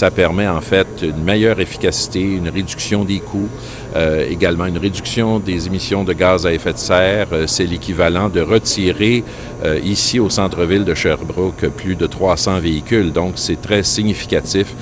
ça permet en fait une meilleure efficacité, une réduction des coûts, euh, également une réduction des émissions de gaz à effet de serre. Euh, c'est l'équivalent de retirer euh, ici au centre-ville de Sherbrooke plus de 300 véhicules. Donc c'est très significatif